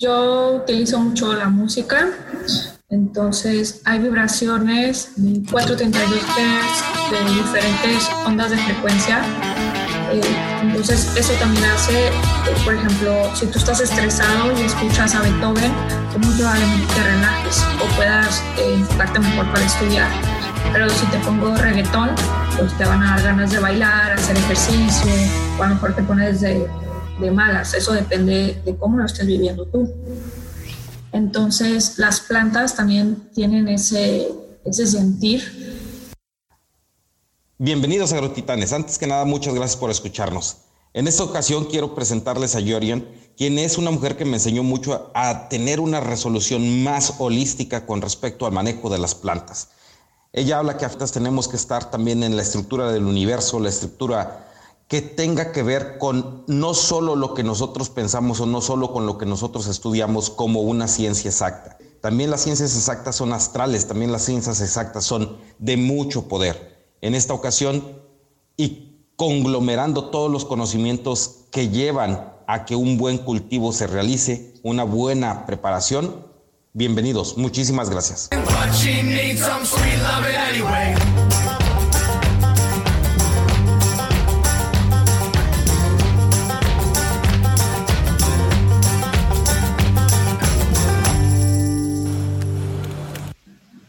Yo utilizo mucho la música, entonces hay vibraciones de 432 Hz de diferentes ondas de frecuencia. Eh, entonces eso también hace, por ejemplo, si tú estás estresado y escuchas a Beethoven, muy probablemente te relajes o puedas eh, enfocarte mejor para estudiar. Pero si te pongo reggaetón, pues te van a dar ganas de bailar, hacer ejercicio, o a lo mejor te pones de de malas, eso depende de cómo lo estés viviendo tú. Entonces, las plantas también tienen ese, ese sentir. Bienvenidos a Agrotitanes. Antes que nada, muchas gracias por escucharnos. En esta ocasión quiero presentarles a Yorian, quien es una mujer que me enseñó mucho a tener una resolución más holística con respecto al manejo de las plantas. Ella habla que a tenemos que estar también en la estructura del universo, la estructura que tenga que ver con no solo lo que nosotros pensamos o no solo con lo que nosotros estudiamos como una ciencia exacta. También las ciencias exactas son astrales, también las ciencias exactas son de mucho poder. En esta ocasión, y conglomerando todos los conocimientos que llevan a que un buen cultivo se realice, una buena preparación, bienvenidos. Muchísimas gracias.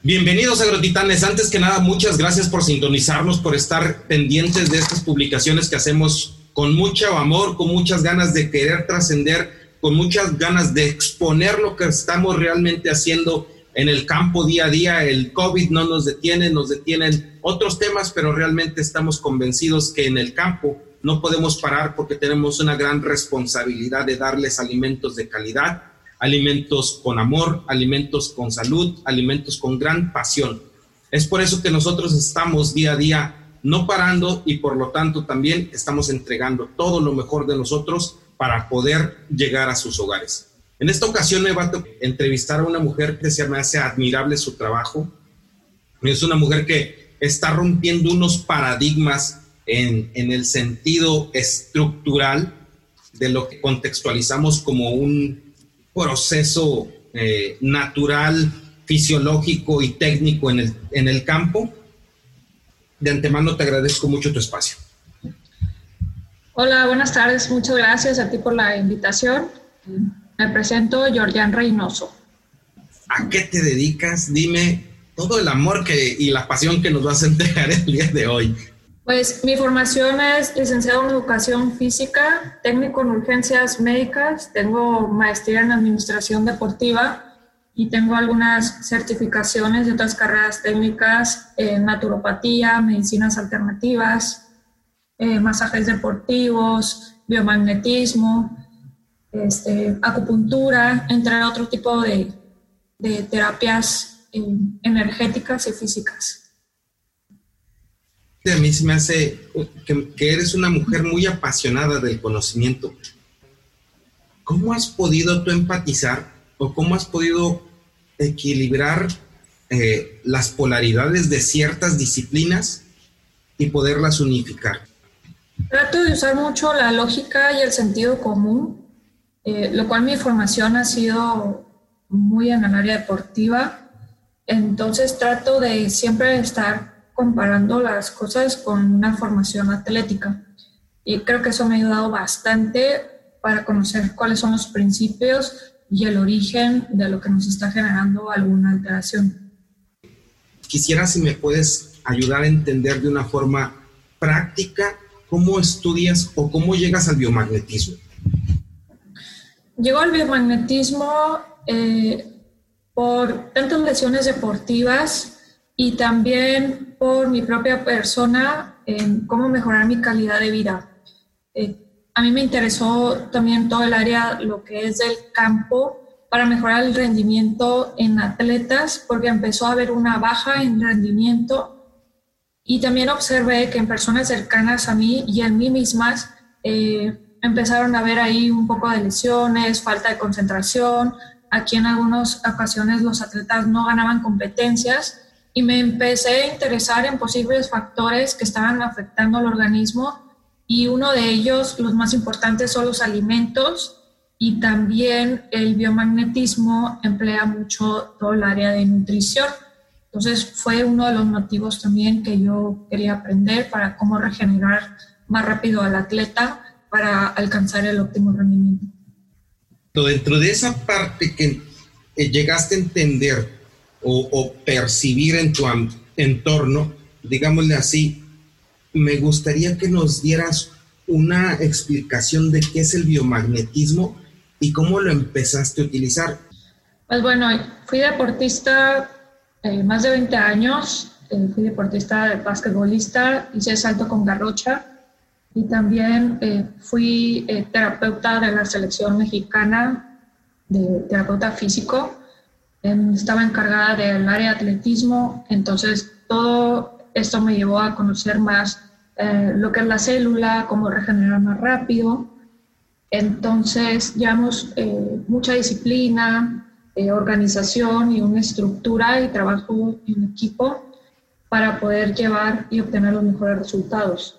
Bienvenidos agrotitanes. Antes que nada, muchas gracias por sintonizarnos, por estar pendientes de estas publicaciones que hacemos con mucho amor, con muchas ganas de querer trascender, con muchas ganas de exponer lo que estamos realmente haciendo en el campo día a día. El COVID no nos detiene, nos detienen otros temas, pero realmente estamos convencidos que en el campo no podemos parar porque tenemos una gran responsabilidad de darles alimentos de calidad alimentos con amor, alimentos con salud, alimentos con gran pasión. Es por eso que nosotros estamos día a día no parando y por lo tanto también estamos entregando todo lo mejor de nosotros para poder llegar a sus hogares. En esta ocasión me va a entrevistar a una mujer que se me hace admirable su trabajo. Es una mujer que está rompiendo unos paradigmas en, en el sentido estructural de lo que contextualizamos como un proceso eh, natural, fisiológico y técnico en el, en el campo. De antemano te agradezco mucho tu espacio. Hola, buenas tardes. Muchas gracias a ti por la invitación. Me presento Georgian Reynoso. ¿A qué te dedicas? Dime todo el amor que, y la pasión que nos vas a entregar el día de hoy. Pues mi formación es licenciado en educación física, técnico en urgencias médicas, tengo maestría en administración deportiva y tengo algunas certificaciones de otras carreras técnicas en naturopatía, medicinas alternativas, eh, masajes deportivos, biomagnetismo, este, acupuntura, entre otro tipo de, terapias energéticas y físicas a mí se me hace que, eres una mujer muy apasionada del conocimiento. ¿Cómo has podido tú empatizar o cómo has podido equilibrar eh, las polaridades de ciertas disciplinas y poderlas unificar? Trato de usar mucho la lógica y el sentido común, eh, lo cual mi formación ha sido muy en el área deportiva. Entonces trato de siempre estar comparando las cosas con una formación atlética. Y creo que eso me ha ayudado bastante para conocer cuáles son los principios y el origen de lo que nos está generando alguna alteración. Quisiera si me puedes ayudar a entender de una forma práctica cómo estudias o cómo llegas al biomagnetismo. Llego al biomagnetismo eh, por tantas lesiones deportivas y también por mi propia persona en cómo mejorar mi calidad de vida. Eh, a mí me interesó también todo el área, lo que es del campo, para mejorar el rendimiento en atletas, porque empezó a haber una baja en rendimiento y también observé que en personas cercanas a mí y en mí mismas eh, empezaron a ver ahí un poco de lesiones, falta de concentración. Aquí en algunas ocasiones los atletas no ganaban competencias y me empecé a interesar en posibles factores que estaban afectando al organismo y uno de ellos, los más importantes, son los alimentos y también el biomagnetismo emplea mucho todo el área de nutrición. Entonces fue uno de los motivos también que yo quería aprender para cómo regenerar más rápido al atleta para alcanzar el óptimo rendimiento. Dentro de esa parte que eh, llegaste a entender o, percibir en tu entorno, digámosle así, me gustaría que nos dieras una explicación de qué es el biomagnetismo y cómo lo empezaste a utilizar. Pues bueno, fui deportista eh, más de 20 años, eh, fui deportista basquetbolista, hice salto con garrocha y también eh, fui terapeuta de la selección mexicana de terapeuta físico. Em, estaba encargada del área de atletismo, entonces todo esto me llevó a conocer más lo que es la célula, cómo regenerar más rápido. Entonces, llevamos mucha disciplina, eh, organización y una estructura y trabajo en equipo para poder llevar y obtener los mejores resultados.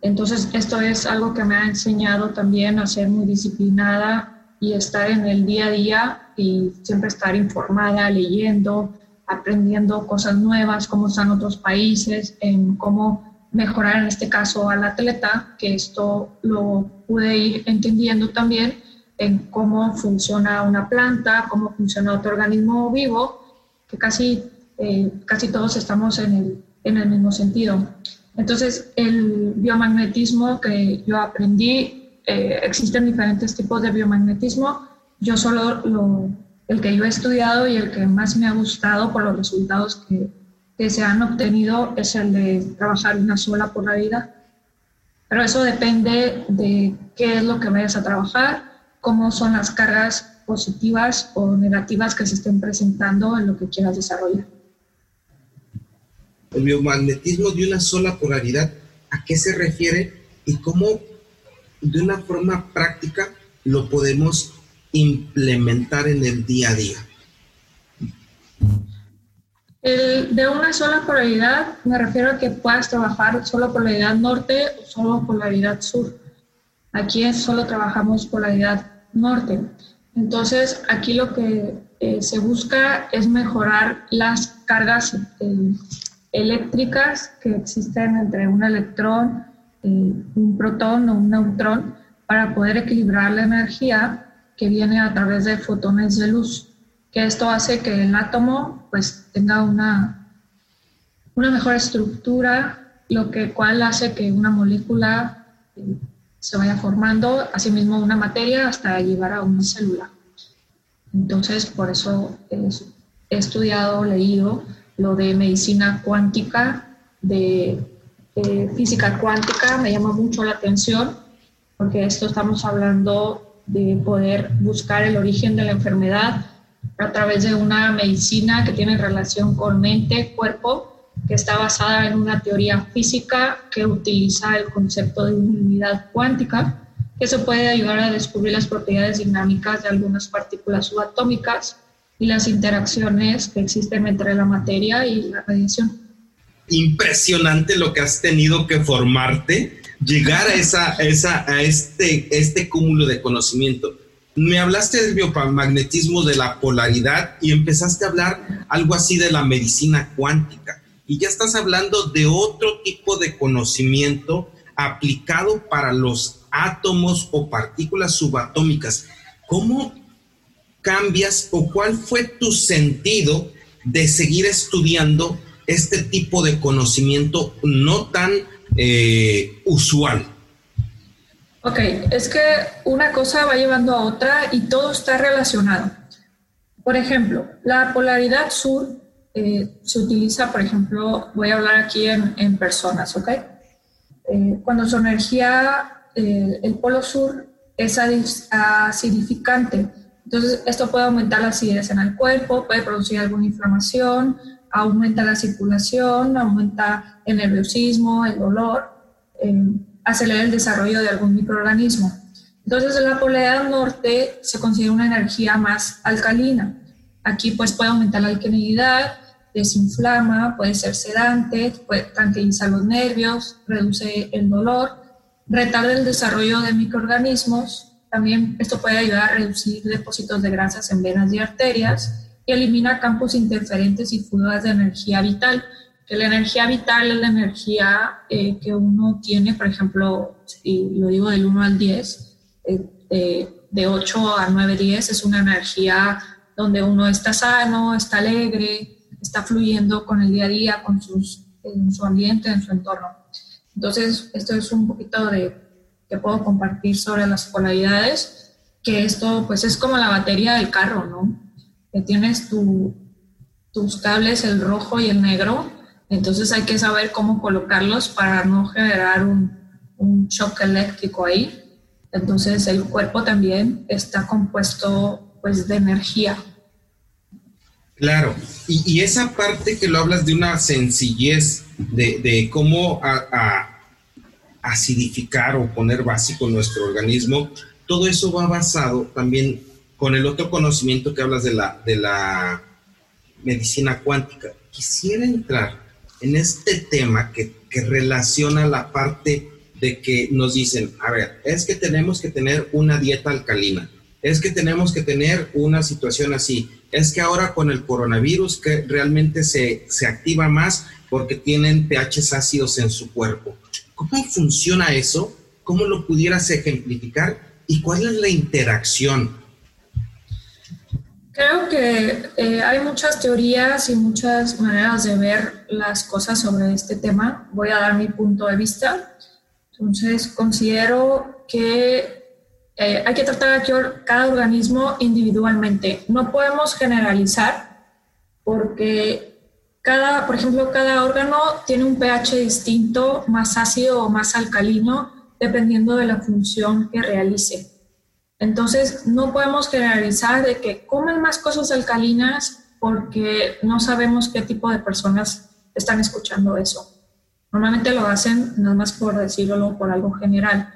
Entonces, esto es algo que me ha enseñado también a ser muy disciplinada y estar en el día a día y siempre estar informada, leyendo, aprendiendo cosas nuevas, cómo están otros países, en cómo mejorar en este caso al atleta, que esto lo pude ir entendiendo también en cómo funciona una planta, cómo funciona otro organismo vivo, que casi, eh, casi todos estamos en el, en el mismo sentido. Entonces, el biomagnetismo que yo aprendí, eh, existen diferentes tipos de biomagnetismo. Yo solo lo, el que yo he estudiado y el que más me ha gustado por los resultados que, que se han obtenido es el de trabajar una sola polaridad. Pero eso depende de qué es lo que vayas a trabajar cómo son las cargas positivas o negativas que se estén presentando en lo que quieras desarrollar. El biomagnetismo de una sola polaridad, ¿a qué se refiere y cómo de una forma práctica lo podemos implementar en el día a día? De una sola polaridad me refiero a que puedas trabajar solo polaridad norte o solo polaridad sur. Aquí solo trabajamos polaridad norte. Entonces, aquí lo que eh, se busca es mejorar las cargas eh, eléctricas que existen entre un electrón, un protón o un neutrón para poder equilibrar la energía que viene a través de fotones de luz, que esto hace que el átomo pues tenga una, una mejor estructura, lo que cual hace que una molécula se vaya formando asimismo una materia hasta llegar a una célula. Entonces, por eso he estudiado, leído lo de medicina cuántica, de, física cuántica, me llama mucho la atención, porque esto estamos hablando de poder buscar el origen de la enfermedad a través de una medicina que tiene relación con mente, cuerpo que está basada en una teoría física que utiliza el concepto de unidad cuántica, que se puede ayudar a descubrir las propiedades dinámicas de algunas partículas subatómicas y las interacciones que existen entre la materia y la radiación. Impresionante lo que has tenido que formarte, llegar a, esa, esa, a este, este cúmulo de conocimiento. Me hablaste del biomagnetismo, de la polaridad y empezaste a hablar algo así de la medicina cuántica y ya estás hablando de otro tipo de conocimiento aplicado para los átomos o partículas subatómicas. ¿Cómo cambias o cuál fue tu sentido de seguir estudiando este tipo de conocimiento no tan eh, usual? Ok, es que una cosa va llevando a otra y todo está relacionado. Por ejemplo, la polaridad sur eh, se utiliza, por ejemplo, voy a hablar aquí en, personas, ¿ok? Eh, cuando su energía, el polo sur es acidificante, entonces esto puede aumentar la acidez en el cuerpo, puede producir alguna inflamación, aumenta la circulación, aumenta el nerviosismo, el dolor, acelera el desarrollo de algún microorganismo. Entonces, en la polaridad norte se considera una energía más alcalina. Aquí pues puede aumentar la alcalinidad, desinflama, puede ser sedante, puede, tranquiliza los nervios, reduce el dolor, retarda el desarrollo de microorganismos también esto puede ayudar a reducir depósitos de grasas en venas y arterias y elimina campos interferentes y fugas de energía vital. Que la energía vital es la energía eh, que uno tiene, por ejemplo, si lo digo del 1 al 10, eh, de 8 a 9, 10, es una energía donde uno está sano, está alegre, está fluyendo con el día a día, con sus, en su ambiente, en su entorno. Entonces, esto es un poquito de que puedo compartir sobre las polaridades, que esto pues es como la batería del carro, ¿no? Tienes tu, tus cables, el rojo y el negro, entonces hay que saber cómo colocarlos para no generar un, un shock eléctrico ahí. Entonces el cuerpo también está compuesto pues de energía. Claro, y, esa parte que lo hablas de una sencillez, de, de cómo acidificar o poner básico nuestro organismo, todo eso va basado también con el otro conocimiento que hablas de la, de la medicina cuántica. Quisiera entrar en este tema que, que relaciona la parte de que nos dicen, a ver, es que tenemos que tener una dieta alcalina, es que tenemos que tener una situación así, es que ahora con el coronavirus que realmente se, se activa más porque tienen pHs ácidos en su cuerpo. ¿Cómo funciona eso? ¿Cómo lo pudieras ejemplificar? ¿Y cuál es la interacción? Creo que eh, hay muchas teorías y muchas maneras de ver las cosas sobre este tema. Voy a dar mi punto de vista. Entonces, considero que eh, hay que tratar a cada organismo individualmente. No podemos generalizar porque cada, por ejemplo, cada órgano tiene un pH distinto, más ácido o más alcalino, dependiendo de la función que realice. Entonces, no podemos generalizar de que comen más cosas alcalinas porque no sabemos qué tipo de personas están escuchando eso. Normalmente lo hacen nada más por decirlo por algo general,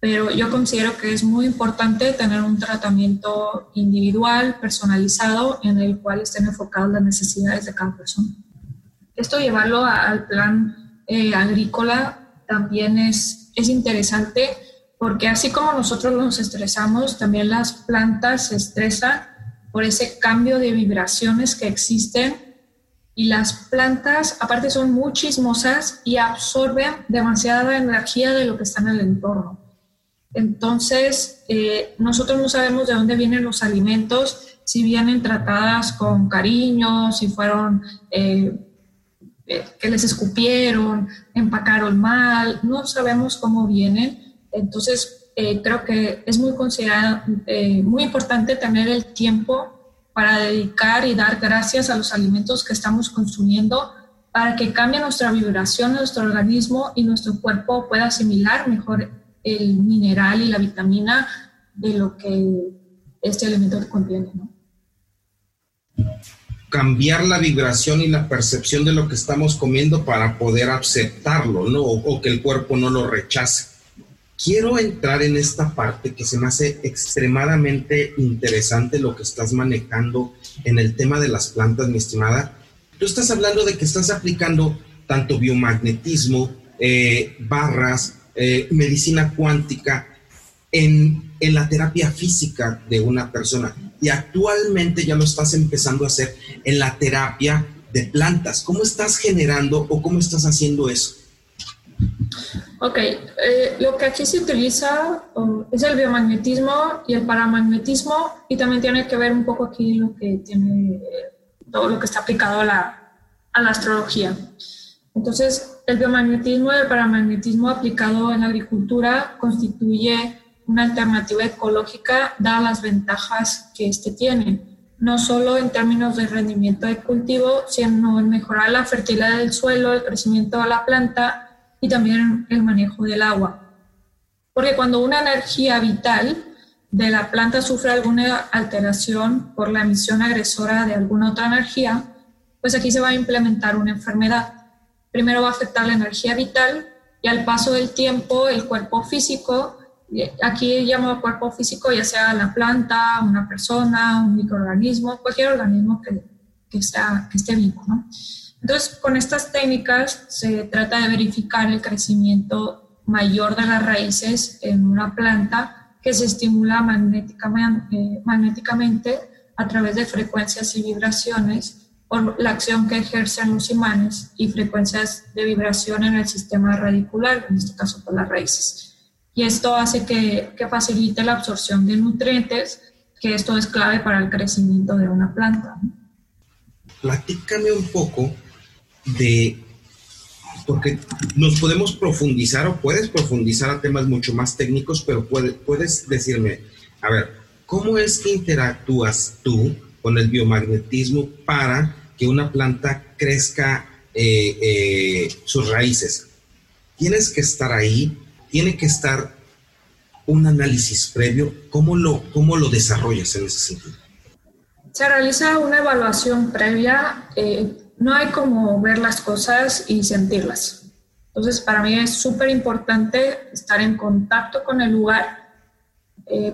pero yo considero que es muy importante tener un tratamiento individual, personalizado, en el cual estén enfocadas las necesidades de cada persona. Esto llevarlo al plan eh, agrícola también es, es interesante porque así como nosotros nos estresamos, también las plantas se estresan por ese cambio de vibraciones que existen y las plantas aparte son muy chismosas y absorben demasiada energía de lo que está en el entorno. Entonces, eh, nosotros no sabemos de dónde vienen los alimentos, si vienen tratadas con cariño, si fueron eh, eh, que les escupieron, empacaron mal, no sabemos cómo vienen. Entonces, creo que es muy considerado, muy importante tener el tiempo para dedicar y dar gracias a los alimentos que estamos consumiendo para que cambie nuestra vibración, nuestro organismo y nuestro cuerpo pueda asimilar mejor el mineral y la vitamina de lo que este alimento contiene, ¿no? Cambiar la vibración y la percepción de lo que estamos comiendo para poder aceptarlo, ¿no? O, que el cuerpo no lo rechace. Quiero entrar en esta parte que se me hace extremadamente interesante lo que estás manejando en el tema de las plantas, mi estimada. Tú estás hablando de que estás aplicando tanto biomagnetismo, eh, barras, eh, medicina cuántica en, en, la terapia física de una persona. Y actualmente ya lo estás empezando a hacer en la terapia de plantas. ¿Cómo estás generando o cómo estás haciendo eso? Ok, eh, lo que aquí se utiliza es el biomagnetismo y el paramagnetismo y también tiene que ver un poco aquí lo que tiene todo lo que está aplicado a la, a la astrología. Entonces, el biomagnetismo y el paramagnetismo aplicado en la agricultura constituye una alternativa ecológica dadas las ventajas que éste tiene, no solo en términos de rendimiento de cultivo, sino en mejorar la fertilidad del suelo, el crecimiento de la planta y también el manejo del agua. Porque cuando una energía vital de la planta sufre alguna alteración por la emisión agresora de alguna otra energía, pues aquí se va a implementar una enfermedad primero va a afectar la energía vital y al paso del tiempo el cuerpo físico, aquí llamo cuerpo físico ya sea la planta, una persona, un microorganismo, cualquier organismo que, que, está, que esté vivo. ¿no? Entonces, con estas técnicas se trata de verificar el crecimiento mayor de las raíces en una planta que se estimula magnéticamente, eh, magnéticamente a través de frecuencias y vibraciones por la acción que ejercen los imanes y frecuencias de vibración en el sistema radicular, en este caso por las raíces. Y esto hace que, que facilite la absorción de nutrientes, que esto es clave para el crecimiento de una planta. Platícame un poco de, porque nos podemos profundizar o puedes profundizar a temas mucho más técnicos, pero puedes decirme, a ver, ¿cómo es que interactúas tú con el biomagnetismo para que una planta crezca eh, eh, sus raíces. Tienes que estar ahí, tiene que estar un análisis previo. ¿Cómo lo, cómo lo desarrollas en ese sentido? Se realiza una evaluación previa. Eh, no hay como ver las cosas y sentirlas. Entonces, para mí es súper importante estar en contacto con el lugar,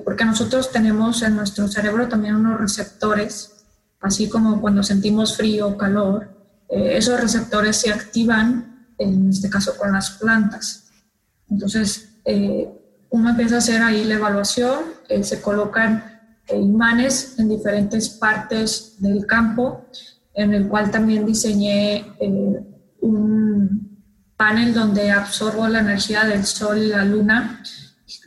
porque nosotros tenemos en nuestro cerebro también unos receptores así como cuando sentimos frío o calor, eh, esos receptores se activan, en este caso con las plantas. Entonces, eh, uno empieza a hacer ahí la evaluación, eh, se colocan imanes en diferentes partes del campo, en el cual también diseñé un panel donde absorbo la energía del sol y la luna,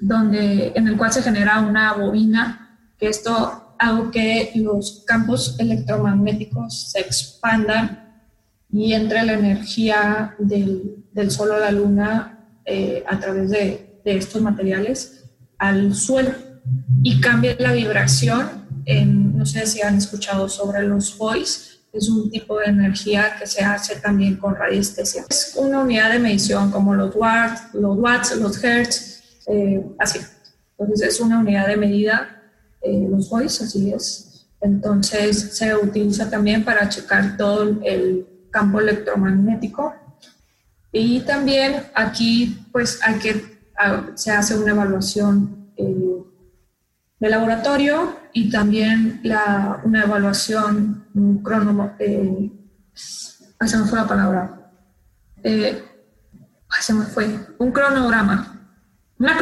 donde, en el cual se genera una bobina, que esto hago que los campos electromagnéticos se expandan y entre la energía del, del sol o la luna eh, a través de, de, estos materiales al suelo y cambie la vibración. En, no sé si han escuchado sobre los voice, es un tipo de energía que se hace también con radiestesia. Es una unidad de medición como los watts, los, watts, los hertz, eh, así. Entonces es una unidad de medida eh, los voice, así es. Entonces se utiliza también para checar todo el campo electromagnético. Y también aquí pues hay que, se hace una evaluación eh, de laboratorio y también la, una evaluación, un crono, eh, se me fue la palabra, eh, se me fue, un cronograma una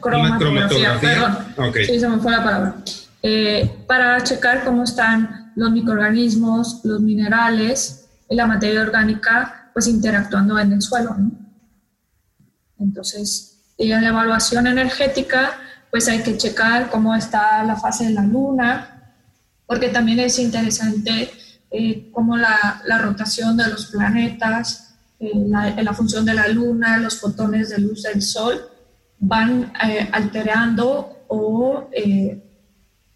cromatografía, perdón, sí, se me fue la palabra, eh, para checar cómo están los microorganismos, los minerales y la materia orgánica, pues interactuando en el suelo. Entonces, en la evaluación energética, pues hay que checar cómo está la fase de la luna, porque también es interesante eh, cómo la, la, rotación de los planetas, eh, la, la función de la luna, los fotones de luz del sol, van eh, alterando o eh,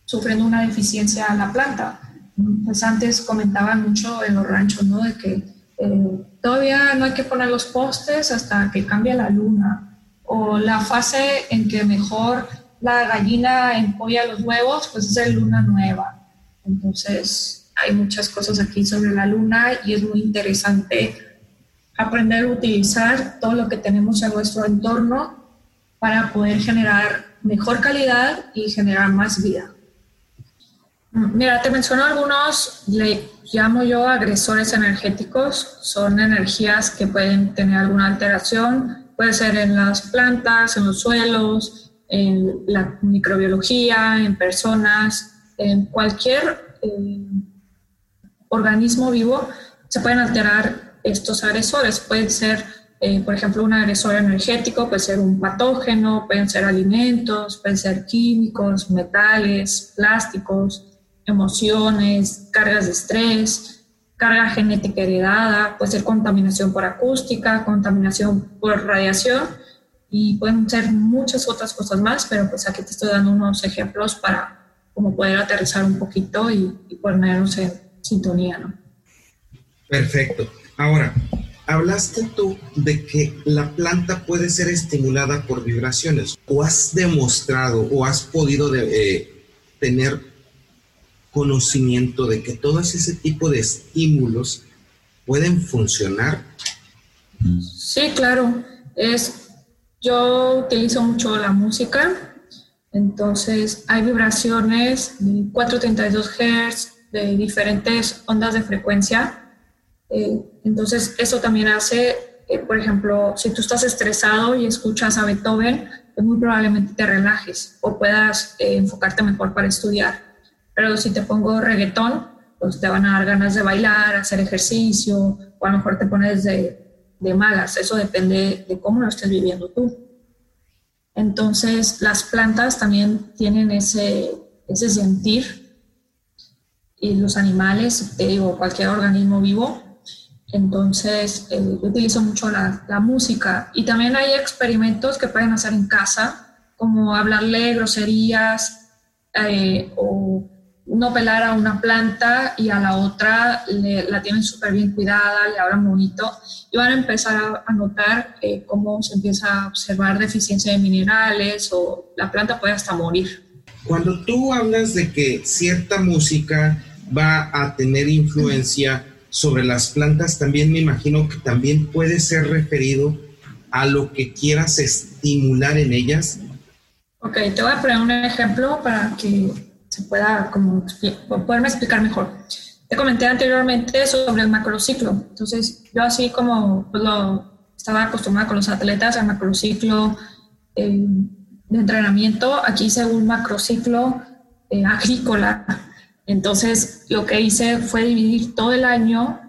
sufriendo una deficiencia a la planta. Pues antes comentaban mucho en los ranchos, ¿no? De que eh, todavía no hay que poner los postes hasta que cambie la luna. O la fase en que mejor la gallina empolla los huevos, pues es luna nueva. Entonces, hay muchas cosas aquí sobre la luna y es muy interesante aprender a utilizar todo lo que tenemos en nuestro entorno para poder generar mejor calidad y generar más vida. Mira, te menciono algunos, le llamo yo agresores energéticos, son energías que pueden tener alguna alteración, puede ser en las plantas, en los suelos, en la microbiología, en personas, en cualquier eh, organismo vivo, se pueden alterar estos agresores, pueden ser eh, por ejemplo, un agresor energético puede ser un patógeno, pueden ser alimentos, pueden ser químicos, metales, plásticos, emociones, cargas de estrés, carga genética heredada, puede ser contaminación por acústica, contaminación por radiación y pueden ser muchas otras cosas más, pero pues aquí te estoy dando unos ejemplos para como poder aterrizar un poquito y, y ponernos en sintonía, ¿no? Perfecto. Ahora, hablaste tú de que la planta puede ser estimulada por vibraciones. ¿O has demostrado o has podido eh, tener conocimiento de que todos ese tipo de estímulos pueden funcionar? Sí, claro. Es, yo utilizo mucho la música, entonces hay vibraciones de 432 Hz, de diferentes ondas de frecuencia eh, entonces, eso también hace, por ejemplo, si tú estás estresado y escuchas a Beethoven, pues muy probablemente te relajes o puedas eh, enfocarte mejor para estudiar. Pero si te pongo reggaetón, pues te van a dar ganas de bailar, hacer ejercicio, o a lo mejor te pones de, de malas. Eso depende de cómo lo estés viviendo tú. Entonces, las plantas también tienen ese, ese sentir y los animales, te digo, cualquier organismo vivo. Entonces, eh, yo utilizo mucho la, la, música y también hay experimentos que pueden hacer en casa, como hablarle groserías eh, o no pelar a una planta y a la otra la tienen súper bien cuidada, le hablan bonito y van a empezar a, notar eh, cómo se empieza a observar deficiencia de minerales o la planta puede hasta morir. Cuando tú hablas de que cierta música va a tener influencia sobre las plantas, también me imagino que también puede ser referido a lo que quieras estimular en ellas. Ok, te voy a poner un ejemplo para que se pueda como poderme explicar mejor. Te comenté anteriormente sobre el macrociclo. Entonces, yo así como pues, lo estaba acostumbrada con los atletas al macrociclo eh, de entrenamiento, aquí hice un macrociclo eh, agrícola entonces, lo que hice fue dividir todo el año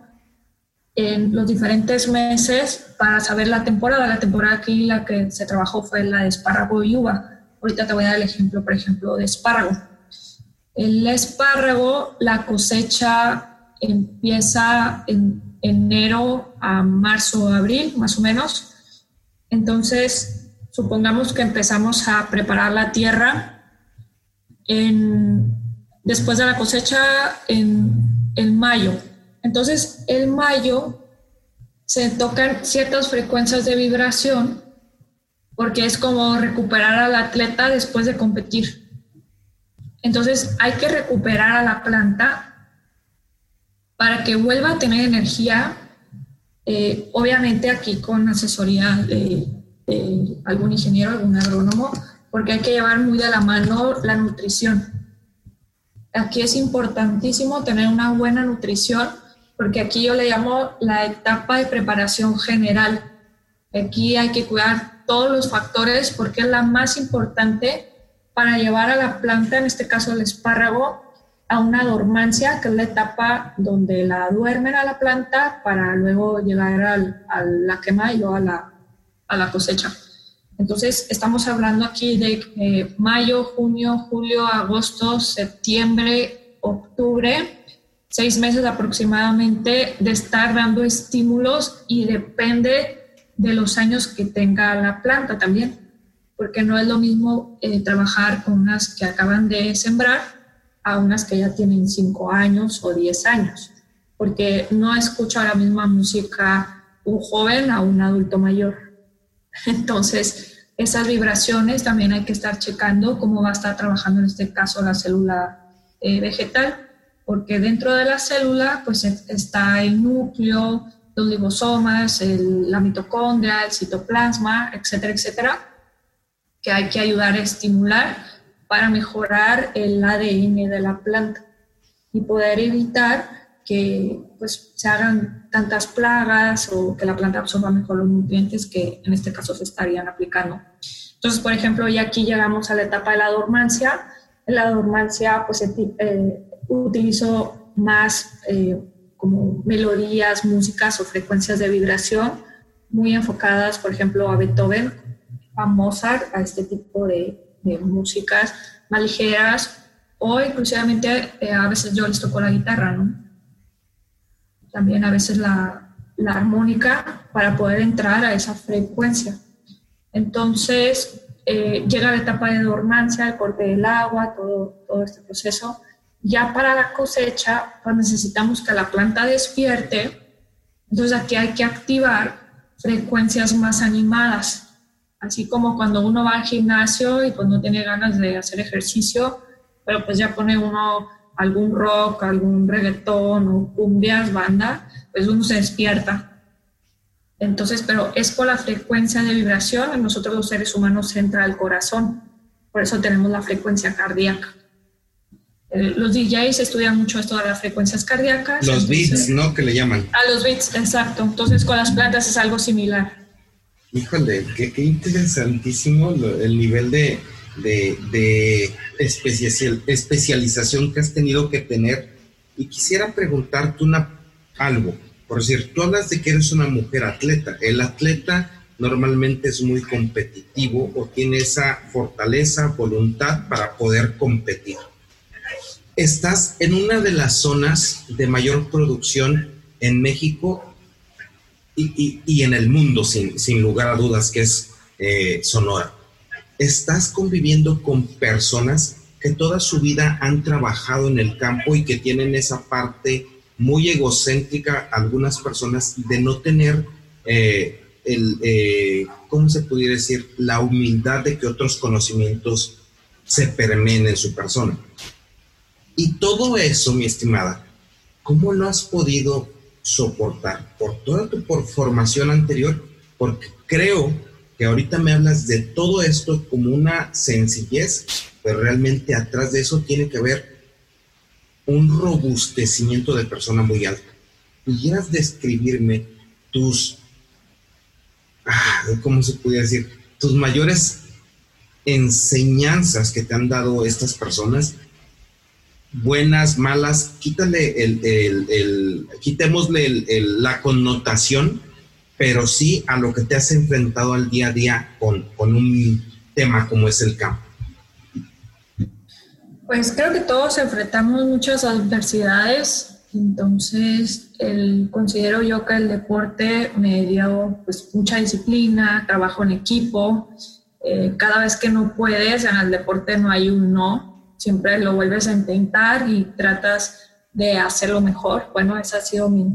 en los diferentes meses para saber la temporada. La temporada aquí la que se trabajó fue la de espárrago y uva. Ahorita te voy a dar el ejemplo, por ejemplo, de espárrago. El espárrago, la cosecha empieza en enero a marzo abril, más o menos. Entonces, supongamos que empezamos a preparar la tierra en después de la cosecha en, en mayo. Entonces, en mayo se tocan ciertas frecuencias de vibración porque es como recuperar al atleta después de competir. Entonces, hay que recuperar a la planta para que vuelva a tener energía, eh, obviamente aquí con asesoría de, de algún ingeniero, algún agrónomo, porque hay que llevar muy de la mano la nutrición aquí es importantísimo tener una buena nutrición, porque aquí yo le llamo la etapa de preparación general. Aquí hay que cuidar todos los factores porque es la más importante para llevar a la planta, en este caso el espárrago, a una dormancia, que es la etapa donde la duermen a la planta para luego llegar a la quema y luego a la, a la cosecha. Entonces, estamos hablando aquí de eh, mayo, junio, julio, agosto, septiembre, octubre, seis meses aproximadamente de estar dando estímulos y depende de los años que tenga la planta también, porque no es lo mismo eh, trabajar con unas que acaban de sembrar a unas que ya tienen cinco años o diez años, porque no escucha la misma música un joven a un adulto mayor. Entonces, esas vibraciones también hay que estar checando cómo va a estar trabajando en este caso la célula eh, vegetal, porque dentro de la célula pues está el núcleo, los liposomas, la mitocondria, el citoplasma, etcétera, etcétera, que hay que ayudar a estimular para mejorar el ADN de la planta y poder evitar que pues, se hagan tantas plagas o que la planta absorba mejor los nutrientes que en este caso se estarían aplicando. Entonces, por ejemplo, ya aquí llegamos a la etapa de la dormancia. En la dormancia, pues eh, utilizo más eh, como melodías, músicas o frecuencias de vibración muy enfocadas, por ejemplo, a Beethoven, a Mozart, a este tipo de, de músicas más ligeras o inclusivamente eh, a veces yo les toco la guitarra, ¿no? también a veces la, la armónica para poder entrar a esa frecuencia. Entonces, eh, llega la etapa de dormancia, el corte del agua, todo, todo este proceso. Ya para la cosecha, pues necesitamos que la planta despierte. Entonces aquí hay que activar frecuencias más animadas. Así como cuando uno va al gimnasio y pues no tiene ganas de hacer ejercicio, pero pues ya pone uno algún rock, algún reggaetón o cumbias, banda, pues uno se despierta. Entonces, pero es por la frecuencia de vibración, en nosotros los seres humanos entra al corazón, por eso tenemos la frecuencia cardíaca. Eh, los DJs estudian mucho esto de las frecuencias cardíacas. Los beats, ¿no? Que le llaman. A los beats, exacto. Entonces, con las plantas es algo similar. Híjole, qué, interesantísimo el nivel de, de, especialización que has tenido que tener. Y quisiera preguntarte una, algo. Por decir, tú hablas de que eres una mujer atleta. El atleta normalmente es muy competitivo o tiene esa fortaleza, voluntad para poder competir. Estás en una de las zonas de mayor producción en México y, en el mundo, sin, lugar a dudas, que es eh, Sonora. Estás conviviendo con personas que toda su vida han trabajado en el campo y que tienen esa parte muy egocéntrica, algunas personas, de no tener eh, el, eh, ¿cómo se pudiera decir? La humildad de que otros conocimientos se permeen en su persona. Y todo eso, mi estimada, ¿cómo lo has podido soportar por toda tu por formación anterior? Porque creo que ahorita me hablas de todo esto como una sencillez, pero realmente atrás de eso tiene que haber un robustecimiento de persona muy alto. ¿Pudieras describirme tus Ah, ¿cómo se puede decir? Tus mayores enseñanzas que te han dado estas personas, buenas, malas, quítale el, el, quitémosle la connotación, pero sí a lo que te has enfrentado al día a día con, con un tema como es el campo. Pues creo que todos enfrentamos muchas adversidades entonces, el, considero yo que el deporte me dio pues, mucha disciplina, trabajo en equipo. Eh, cada vez que no puedes, en el deporte no hay un no, siempre lo vuelves a intentar y tratas de hacerlo mejor. Bueno, esa ha sido mi,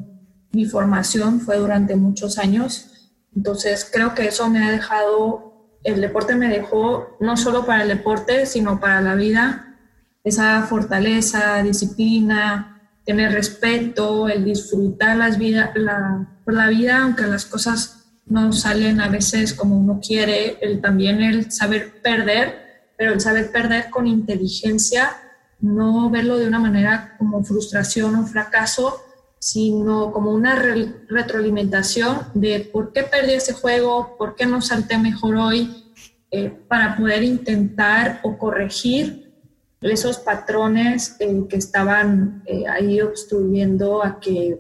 mi formación, fue durante muchos años. Entonces, creo que eso me ha dejado, el deporte me dejó no solo para el deporte, sino para la vida, esa fortaleza, disciplina, tener respeto, el disfrutar las vida, la, la vida, aunque las cosas no salen a veces como uno quiere, el, también el saber perder, pero el saber perder con inteligencia, no verlo de una manera como frustración o fracaso, sino como una retroalimentación de por qué perdí ese juego, por qué no salté mejor hoy, eh, para poder intentar o corregir esos patrones eh, que estaban eh, ahí obstruyendo a que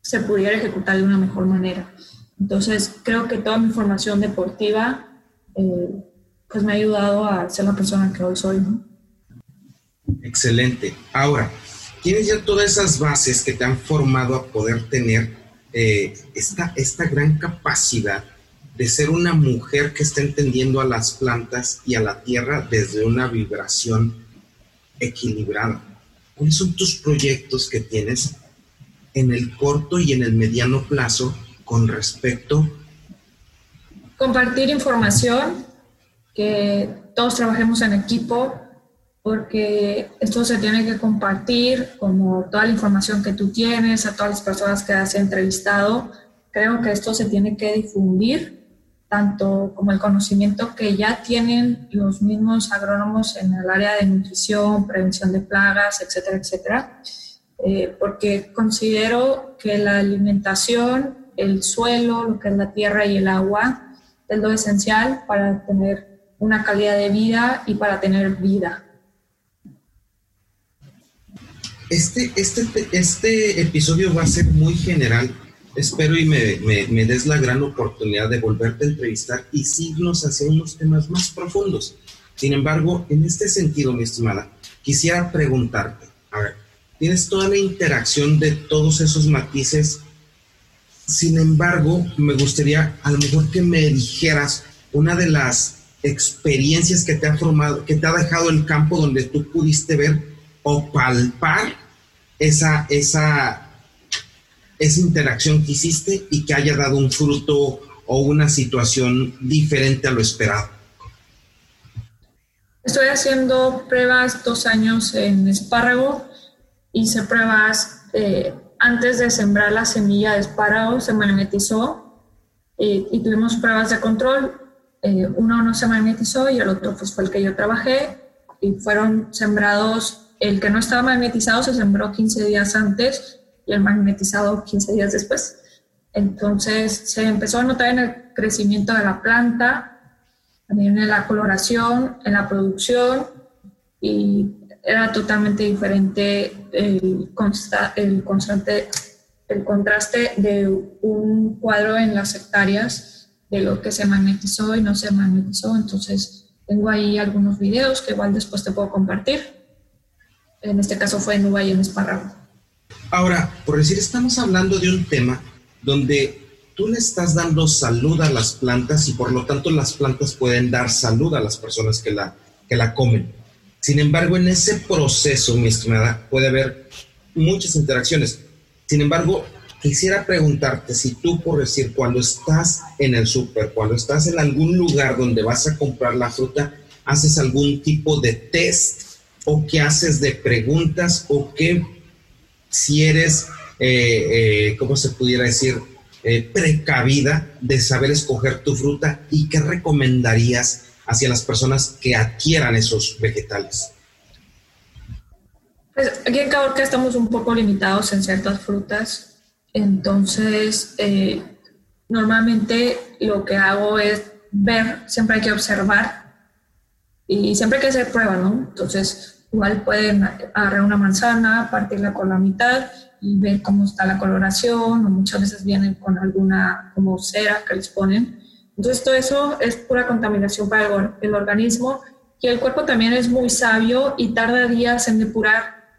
se pudiera ejecutar de una mejor manera. Entonces, creo que toda mi formación deportiva eh, pues me ha ayudado a ser la persona que hoy soy. Excelente. Ahora, tienes ya todas esas bases que te han formado a poder tener esta, esta gran capacidad de ser una mujer que está entendiendo a las plantas y a la tierra desde una vibración equilibrada. ¿Cuáles son tus proyectos que tienes en el corto y en el mediano plazo con respecto? Compartir información, que todos trabajemos en equipo, porque esto se tiene que compartir, como toda la información que tú tienes, a todas las personas que has entrevistado. Creo que esto se tiene que difundir tanto como el conocimiento que ya tienen los mismos agrónomos en el área de nutrición, prevención de plagas, etcétera, etcétera, eh, porque considero que la alimentación, el suelo, lo que es la tierra y el agua, es lo esencial para tener una calidad de vida y para tener vida. Este, este, este episodio va a ser muy general espero y me, des la gran oportunidad de volverte a entrevistar y signos hacia unos temas más profundos. Sin embargo, en este sentido, mi estimada, quisiera preguntarte, a ver, tienes toda la interacción de todos esos matices, sin embargo, me gustaría a lo mejor que me dijeras una de las experiencias que te ha formado, que te ha dejado el campo donde tú pudiste ver o palpar esa, esa esa interacción que hiciste y que haya dado un fruto o una situación diferente a lo esperado? Estoy haciendo pruebas dos años en espárrago. Hice pruebas eh, antes de sembrar la semilla de espárrago, se magnetizó eh, y tuvimos pruebas de control. Eh, uno no se magnetizó y el otro pues, fue el que yo trabajé y fueron sembrados, el que no estaba magnetizado se sembró 15 días antes y el magnetizado 15 días después. Entonces se empezó a notar en el crecimiento de la planta, también en la coloración, en la producción y era totalmente diferente el, el, constante, el contraste de un cuadro en las hectáreas de lo que se magnetizó y no se magnetizó. Entonces, tengo ahí algunos videos que igual después te puedo compartir. En este caso fue en Uva y en Espárrago. Ahora, por decir, estamos hablando de un tema donde tú le estás dando salud a las plantas y por lo tanto las plantas pueden dar salud a las personas que la, que la comen. Sin embargo, en ese proceso, mi estimada, puede haber muchas interacciones. Sin embargo, quisiera preguntarte si tú, por decir, cuando estás en el súper, cuando estás en algún lugar donde vas a comprar la fruta, haces algún tipo de test o qué haces de preguntas o qué, si eres, eh, eh, ¿cómo se pudiera decir? Eh, precavida de saber escoger tu fruta y qué recomendarías hacia las personas que adquieran esos vegetales? Pues aquí en Caborca estamos un poco limitados en ciertas frutas, entonces eh, normalmente lo que hago es ver, siempre hay que observar y siempre hay que hacer prueba, ¿no? Entonces igual pueden agarrar una manzana, partirla con la mitad y ver cómo está la coloración, o muchas veces vienen con alguna como cera que les ponen entonces todo eso es pura contaminación para el, organismo y el cuerpo también es muy sabio y tarda días en depurar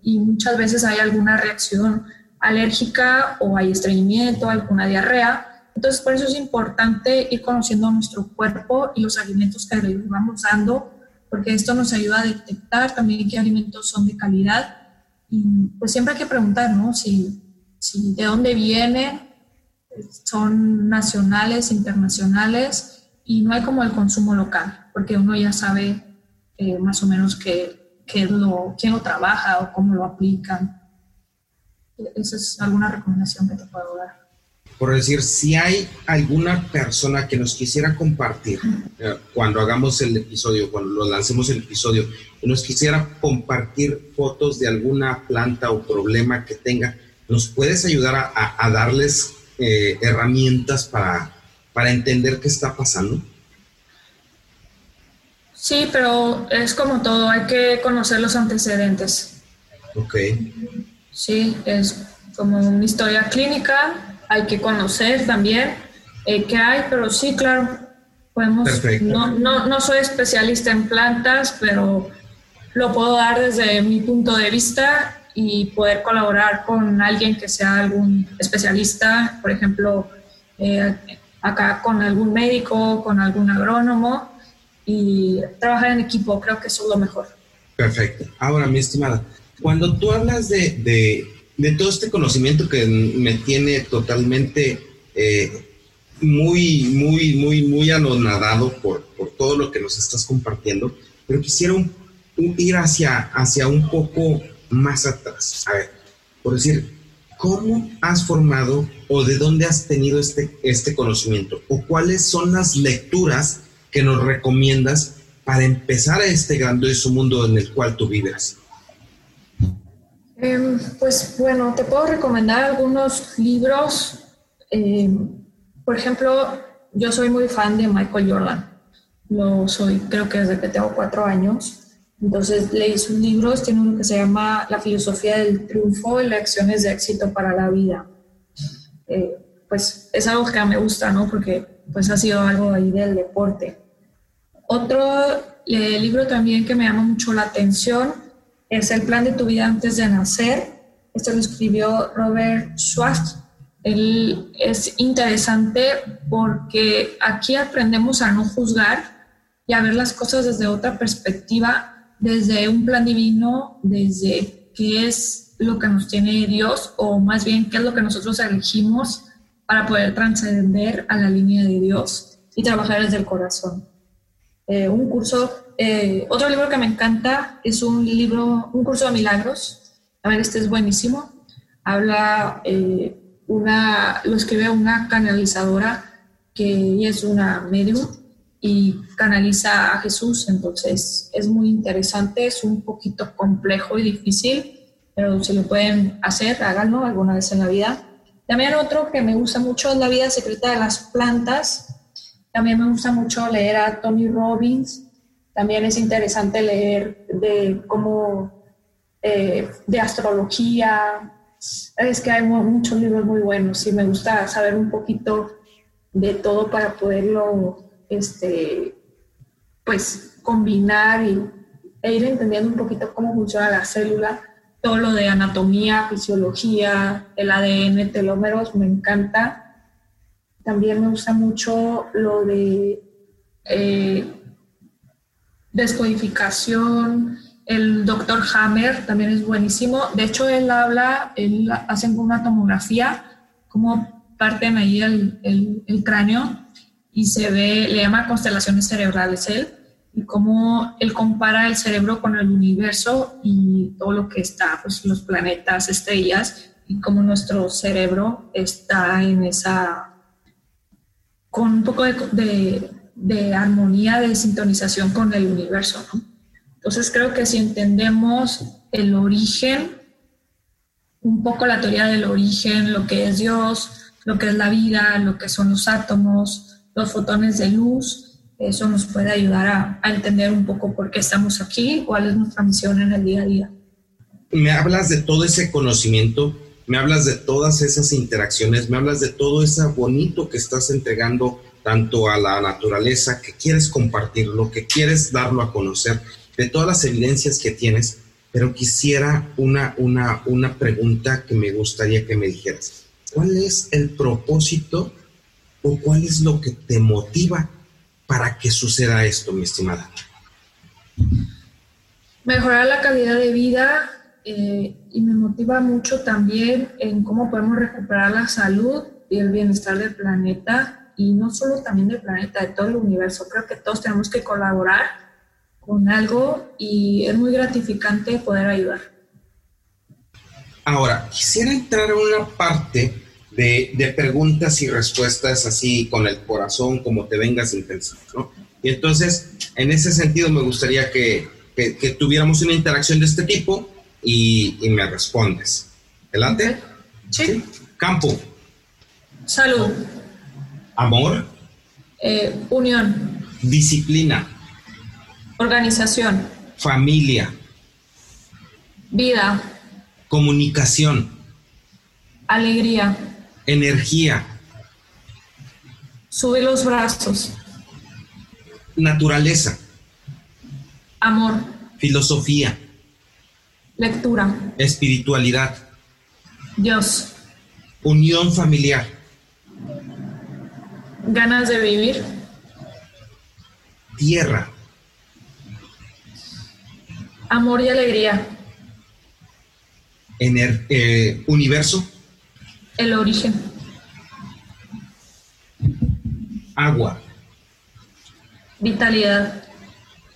y muchas veces hay alguna reacción alérgica o hay estreñimiento, alguna diarrea. Entonces por eso es importante ir conociendo nuestro cuerpo y los alimentos que le vamos dando porque esto nos ayuda a detectar también qué alimentos son de calidad y pues siempre hay que preguntar, ¿no? Si, si de dónde vienen son nacionales, internacionales y no hay como el consumo local, porque uno ya sabe eh, más o menos qué, qué lo, quién lo trabaja o cómo lo aplican. Esa es alguna recomendación que te puedo dar. Por decir, si hay alguna persona que nos quisiera compartir, eh, cuando hagamos el episodio, cuando lo lancemos el episodio, que nos quisiera compartir fotos de alguna planta o problema que tenga, ¿nos puedes ayudar a, a darles eh, herramientas para, para entender qué está pasando? Sí, pero es como todo, hay que conocer los antecedentes. Ok. Sí, es como una historia clínica, hay que conocer también eh, qué hay, pero sí, claro, podemos... No, no, no soy especialista en plantas, pero lo puedo dar desde mi punto de vista y poder colaborar con alguien que sea algún especialista, por ejemplo, eh, acá con algún médico, con algún agrónomo y trabajar en equipo, creo que eso es lo mejor. Perfecto. Ahora, mi estimada, cuando tú hablas de, de, todo este conocimiento que me tiene totalmente eh, muy, muy, muy, muy anonadado por, por todo lo que nos estás compartiendo, pero quisiera ir hacia, hacia un poco más atrás. A ver, por decir, ¿cómo has formado o de dónde has tenido este, este conocimiento? ¿O cuáles son las lecturas que nos recomiendas para empezar a este grandioso mundo en el cual tú vives? Em, pues bueno, te puedo recomendar algunos libros. Em, por ejemplo, yo soy muy fan de Michael Jordan. Lo soy, creo que desde que tengo cuatro años. Entonces leí sus libros, tiene uno que se llama La filosofía del triunfo y lecciones de éxito para la vida. Eh, pues es algo que me gusta, ¿no? Porque pues ha sido algo ahí del deporte. Otro eh, libro también que me llama mucho la atención es El plan de tu vida antes de nacer. Este lo escribió Robert Schwartz. Él es interesante porque aquí aprendemos a no juzgar y a ver las cosas desde otra perspectiva desde un plan divino, desde qué es lo que nos tiene Dios o más bien qué es lo que nosotros elegimos para poder trascender a la línea de Dios y trabajar desde el corazón. Eh, un curso, eh, otro libro que me encanta es un libro, un curso de milagros. A ver, este es buenísimo. Habla, eh, una, lo escribe una canalizadora que es una medium y canaliza a Jesús. Entonces es muy interesante, es un poquito complejo y difícil, pero si lo pueden hacer, háganlo alguna vez en la vida. También otro que me gusta mucho es La vida secreta de las plantas. También me gusta mucho leer a Tony Robbins. También es interesante leer de cómo, eh, de astrología. Es que hay muchos libros muy buenos y me gusta saber un poquito de todo para poderlo, este, pues, combinar y, e ir entendiendo un poquito cómo funciona la célula todo lo de anatomía, fisiología, el ADN, telómeros, me encanta. También me gusta mucho lo de eh, descodificación. El doctor Hammer también es buenísimo. De hecho, él habla, él hace una tomografía, como parten ahí el, el, el cráneo y se ve, le llama constelaciones cerebrales él y cómo él compara el cerebro con el universo y todo lo que está, pues los planetas, estrellas, y cómo nuestro cerebro está en esa, con un poco de, de, armonía, de sintonización con el universo, ¿no? Entonces creo que si entendemos el origen, un poco la teoría del origen, lo que es Dios, lo que es la vida, lo que son los átomos, los fotones de luz, eso nos puede ayudar a, entender un poco por qué estamos aquí, cuál es nuestra misión en el día a día. Me hablas de todo ese conocimiento, me hablas de todas esas interacciones, me hablas de todo eso bonito que estás entregando tanto a la naturaleza, que quieres compartirlo, que quieres darlo a conocer, de todas las evidencias que tienes, pero quisiera una, una, una pregunta que me gustaría que me dijeras. ¿Cuál es el propósito o cuál es lo que te motiva para que suceda esto, mi estimada? Mejorar la calidad de vida eh, y me motiva mucho también en cómo podemos recuperar la salud y el bienestar del planeta y no solo también del planeta, de todo el universo. Creo que todos tenemos que colaborar con algo y es muy gratificante poder ayudar. Ahora, quisiera entrar a una parte de, preguntas y respuestas así con el corazón, como te vengas intensando, ¿no? Y entonces, en ese sentido, me gustaría que, tuviéramos una interacción de este tipo y, me respondes. ¿Adelante? Sí. Campo. Salud. Amor. Eh, unión. Disciplina. Organización. Familia. Vida. Comunicación. Alegría energía. Sube los brazos. Naturaleza. Amor. Filosofía. Lectura. Espiritualidad. Dios. Unión familiar. Ganas de vivir. Tierra. Amor y alegría. Eh, universo. El origen. Agua. Vitalidad.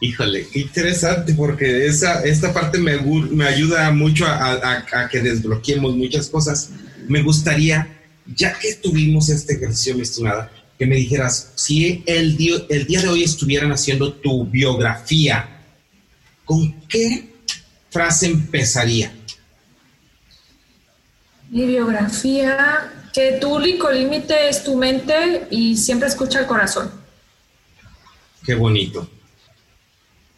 Híjole, qué interesante porque esa, esta parte me, me ayuda mucho a, que desbloqueemos muchas cosas. Me gustaría, ya que tuvimos este ejercicio, mi estimada, que me dijeras, si el día, el día de hoy estuvieran haciendo tu biografía, ¿con qué frase empezaría? Mi biografía, que tu único límite es tu mente y siempre escucha el corazón. Qué bonito.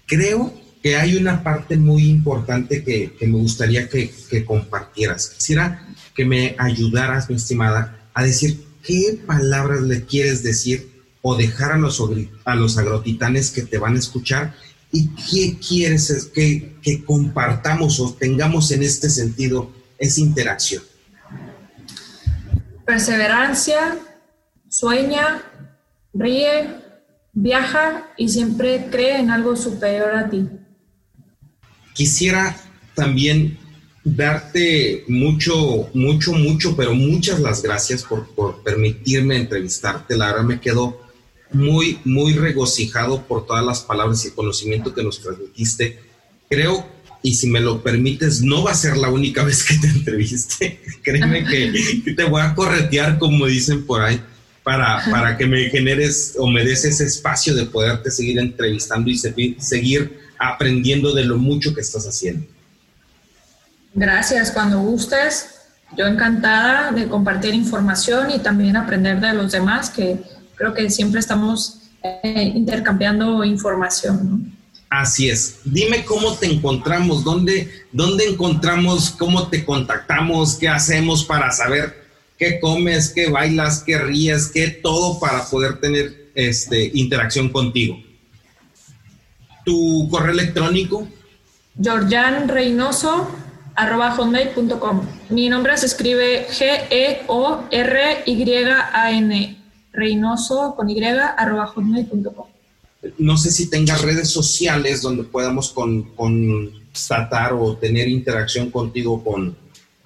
Creo que hay una parte muy importante que, me gustaría que, compartieras. Quisiera que me ayudaras, mi estimada, a decir qué palabras le quieres decir o dejar a los, a los agrotitanes que te van a escuchar y qué quieres que, que compartamos o tengamos en este sentido esa interacción perseverancia, sueña, ríe, viaja y siempre cree en algo superior a ti. Quisiera también darte mucho, mucho, mucho, pero muchas las gracias por, por permitirme entrevistarte. La verdad me quedo muy, muy regocijado por todas las palabras y conocimiento que nos transmitiste. Creo y si me lo permites, no va a ser la única vez que te entreviste. Créeme que, te voy a corretear, como dicen por ahí, para, para que me generes o me des ese espacio de poderte seguir entrevistando y seguir aprendiendo de lo mucho que estás haciendo. Gracias, cuando gustes, yo encantada de compartir información y también aprender de los demás, que creo que siempre estamos eh, intercambiando información. Así es. Dime cómo te encontramos, dónde, dónde encontramos, cómo te contactamos, qué hacemos para saber qué comes, qué bailas, qué ríes, qué todo para poder tener este, interacción contigo. ¿Tu correo electrónico? Georgian Reynoso arroba hotmail.com. Mi nombre se escribe G-E-O-R-Y-A-N. Reynoso con Y arroba hotmail.com. No sé si tenga redes sociales donde podamos con, constatar o tener interacción contigo con,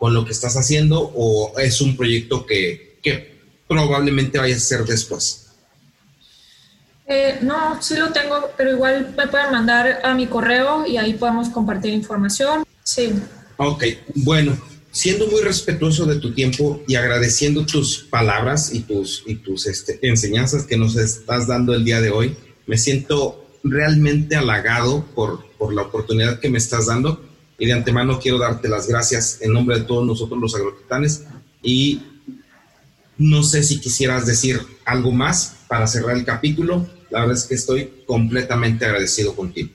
con lo que estás haciendo o es un proyecto que, que probablemente vaya a ser después. Eh, no, sí lo tengo, pero igual me pueden mandar a mi correo y ahí podemos compartir información. Sí. Ok, bueno, siendo muy respetuoso de tu tiempo y agradeciendo tus palabras y tus, y tus este, enseñanzas que nos estás dando el día de hoy, me siento realmente halagado por, por la oportunidad que me estás dando y de antemano quiero darte las gracias en nombre de todos nosotros los agroquitanes y no sé si quisieras decir algo más para cerrar el capítulo. La verdad es que estoy completamente agradecido contigo.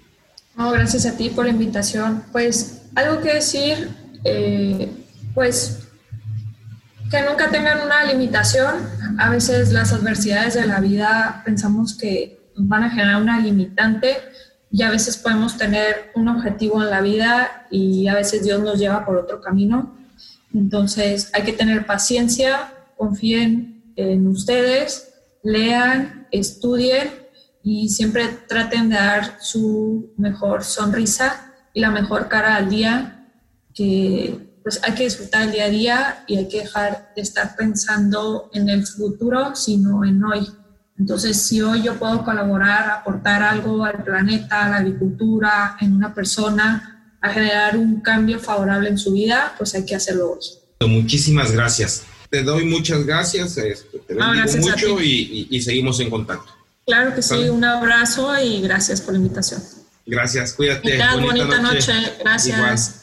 No, gracias a ti por la invitación. Pues algo que decir, eh, pues que nunca tengan una limitación. A veces las adversidades de la vida pensamos que van a generar una limitante y a veces podemos tener un objetivo en la vida y a veces Dios nos lleva por otro camino. Entonces hay que tener paciencia, confíen en ustedes, lean, estudien y siempre traten de dar su mejor sonrisa y la mejor cara al día, que pues hay que disfrutar el día a día y hay que dejar de estar pensando en el futuro, sino en hoy. Entonces, si hoy yo puedo colaborar, aportar algo al planeta, a la agricultura, en una persona, a generar un cambio favorable en su vida, pues hay que hacerlo hoy. Muchísimas gracias. Te doy muchas gracias, este, te bendigo mucho y, y seguimos en contacto. Claro que sí, un abrazo y gracias por la invitación. Gracias, cuídate. bonita, noche. Gracias.